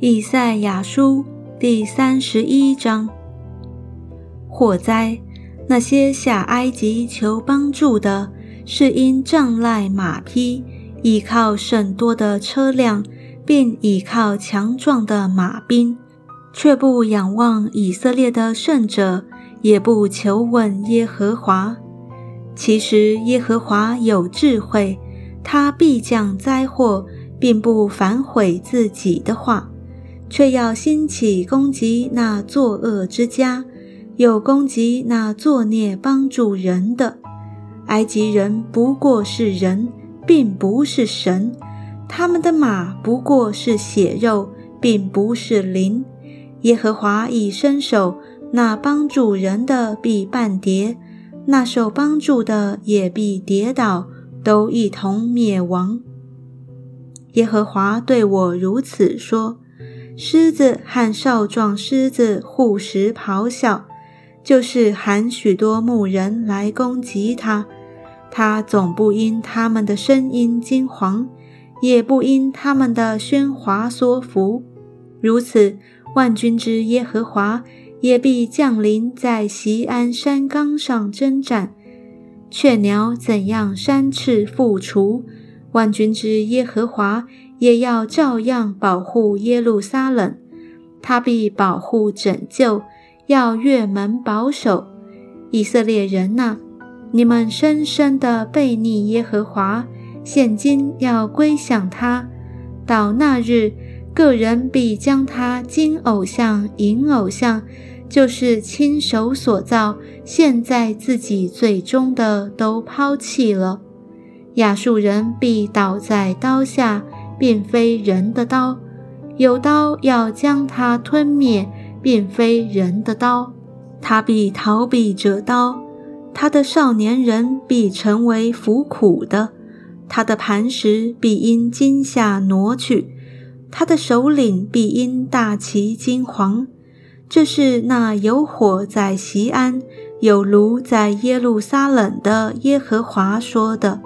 以赛亚书第三十一章：祸灾！那些下埃及求帮助的，是因仗赖马匹，倚靠甚多的车辆，并倚靠强壮的马兵，却不仰望以色列的圣者，也不求问耶和华。其实耶和华有智慧，他必降灾祸，并不反悔自己的话。却要兴起攻击那作恶之家，又攻击那作孽帮助人的。埃及人不过是人，并不是神；他们的马不过是血肉，并不是灵。耶和华已伸手，那帮助人的必半跌，那受帮助的也必跌倒，都一同灭亡。耶和华对我如此说。狮子和少壮狮子互食咆哮，就是喊许多牧人来攻击他。他总不因他们的声音惊惶，也不因他们的喧哗缩服。如此，万军之耶和华也必降临在锡安山冈上征战。雀鸟怎样山翅复除，万军之耶和华。也要照样保护耶路撒冷，他必保护拯救，要越门保守以色列人呐！你们深深的背逆耶和华，现今要归向他。到那日，个人必将他金偶像、银偶像，就是亲手所造、现在自己最终的，都抛弃了。亚述人必倒在刀下。并非人的刀，有刀要将他吞灭，并非人的刀，他必逃避这刀。他的少年人必成为服苦的，他的磐石必因惊吓挪去，他的首领必因大旗惊惶。这是那有火在西安，有炉在耶路撒冷的耶和华说的。